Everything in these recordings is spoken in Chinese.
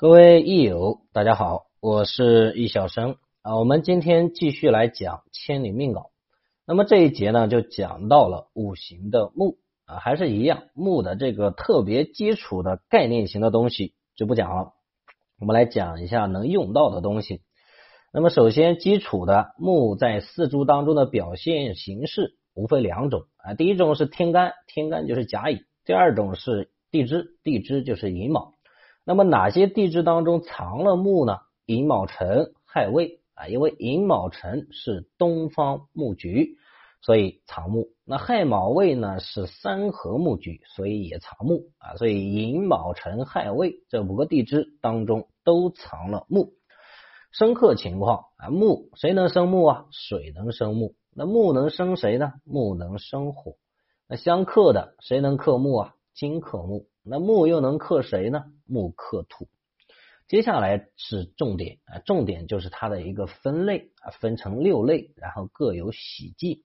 各位益友，大家好，我是易小生啊。我们今天继续来讲千里命稿。那么这一节呢，就讲到了五行的木啊，还是一样木的这个特别基础的概念型的东西就不讲了。我们来讲一下能用到的东西。那么首先，基础的木在四柱当中的表现形式无非两种啊。第一种是天干，天干就是甲乙；第二种是地支，地支就是寅卯。那么哪些地支当中藏了木呢？寅卯辰亥未啊，因为寅卯辰是东方木局，所以藏木。那亥卯未呢是三合木局，所以也藏木啊。所以寅卯辰亥未这五个地支当中都藏了木。生克情况啊，木谁能生木啊？水能生木。那木能生谁呢？木能生火。那相克的谁能克木啊？金克木。那木又能克谁呢？木克土。接下来是重点啊，重点就是它的一个分类啊，分成六类，然后各有喜忌。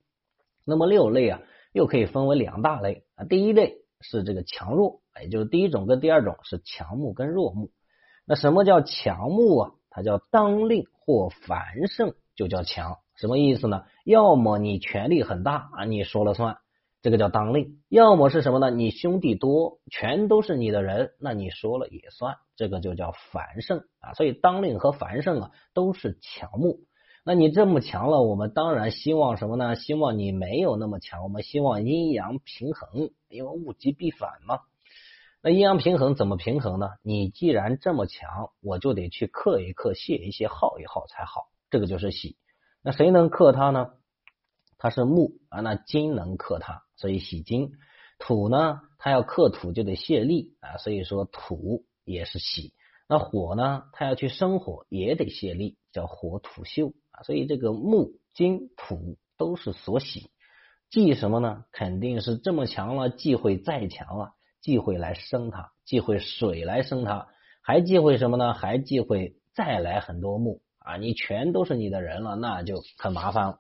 那么六类啊，又可以分为两大类啊。第一类是这个强弱，也就是第一种跟第二种是强木跟弱木。那什么叫强木啊？它叫当令或繁盛就叫强，什么意思呢？要么你权力很大啊，你说了算。这个叫当令，要么是什么呢？你兄弟多，全都是你的人，那你说了也算，这个就叫繁盛啊。所以当令和繁盛啊都是强木。那你这么强了，我们当然希望什么呢？希望你没有那么强，我们希望阴阳平衡，因为物极必反嘛。那阴阳平衡怎么平衡呢？你既然这么强，我就得去克一克、泄一泄、耗一耗才好。这个就是喜。那谁能克他呢？它是木啊，那金能克它。所以喜金土呢，它要克土就得泄力啊，所以说土也是喜。那火呢，它要去生火也得泄力，叫火土秀啊。所以这个木金土都是所喜，忌什么呢？肯定是这么强了，忌讳再强了，忌讳来生它，忌讳水来生它，还忌讳什么呢？还忌讳再来很多木啊，你全都是你的人了，那就很麻烦了。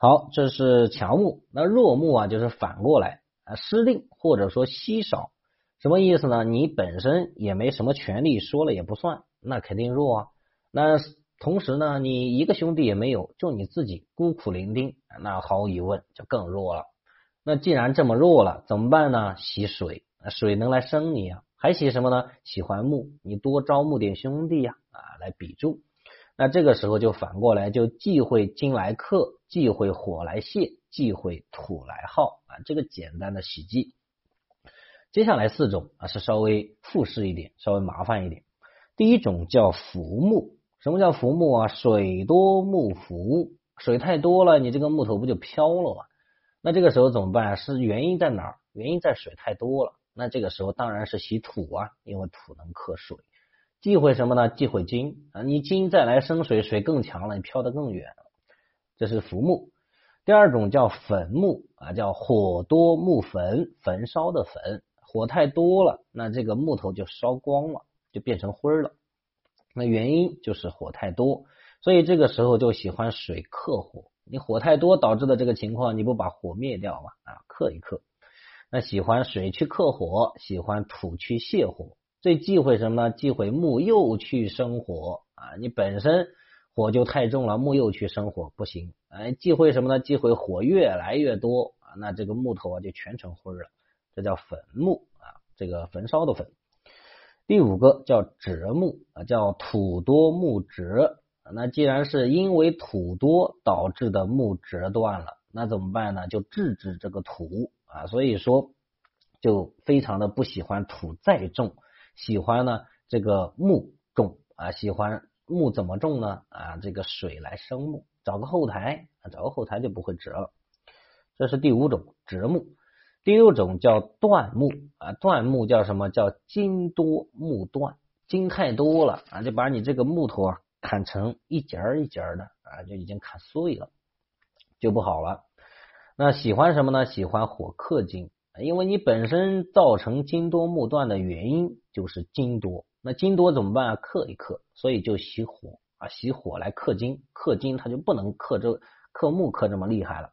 好，这是强木，那弱木啊，就是反过来啊，失令或者说稀少，什么意思呢？你本身也没什么权利，说了也不算，那肯定弱啊。那同时呢，你一个兄弟也没有，就你自己孤苦伶仃，那毫无疑问就更弱了。那既然这么弱了，怎么办呢？喜水，水能来生你啊，还喜什么呢？喜欢木，你多招募点兄弟呀，啊，来比住。那这个时候就反过来，就忌讳金来克，忌讳火来泄，忌讳土来耗啊。这个简单的喜忌。接下来四种啊是稍微复式一点，稍微麻烦一点。第一种叫浮木，什么叫浮木啊？水多木浮，水太多了，你这个木头不就飘了吗？那这个时候怎么办？是原因在哪儿？原因在水太多了。那这个时候当然是喜土啊，因为土能克水。忌讳什么呢？忌讳金啊！你金再来生水，水更强了，你飘得更远。这是浮木。第二种叫焚木啊，叫火多木焚，焚烧的焚，火太多了，那这个木头就烧光了，就变成灰了。那原因就是火太多，所以这个时候就喜欢水克火。你火太多导致的这个情况，你不把火灭掉吗？啊，克一克。那喜欢水去克火，喜欢土去泄火。最忌讳什么呢？忌讳木又去生火啊！你本身火就太重了，木又去生火不行。哎，忌讳什么呢？忌讳火越来越多啊！那这个木头啊就全成灰了，这叫焚木啊，这个焚烧的焚。第五个叫折木啊，叫土多木折。那既然是因为土多导致的木折断了，那怎么办呢？就制止这个土啊，所以说就非常的不喜欢土再重。喜欢呢，这个木种啊，喜欢木怎么种呢？啊，这个水来生木，找个后台啊，找个后台就不会折了。这是第五种折木。第六种叫断木啊，断木叫什么叫筋多木断？筋太多了啊，就把你这个木头啊砍成一节一节的啊，就已经砍碎了，就不好了。那喜欢什么呢？喜欢火克金。因为你本身造成金多木断的原因就是金多，那金多怎么办啊？克一克，所以就喜火啊，喜火来克金，克金它就不能克这克木克这么厉害了。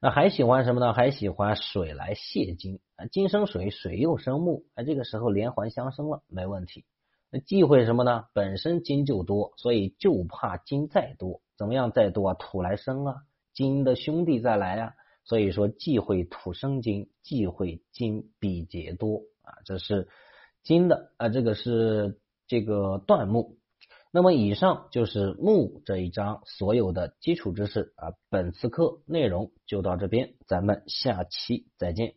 那还喜欢什么呢？还喜欢水来泄金啊，金生水，水又生木，哎，这个时候连环相生了，没问题。那忌讳什么呢？本身金就多，所以就怕金再多，怎么样再多啊？土来生啊，金的兄弟再来啊，所以说忌讳土生金，忌讳金比劫多啊，这是金的啊，这个是这个断木。那么以上就是木这一章所有的基础知识啊，本次课内容就到这边，咱们下期再见。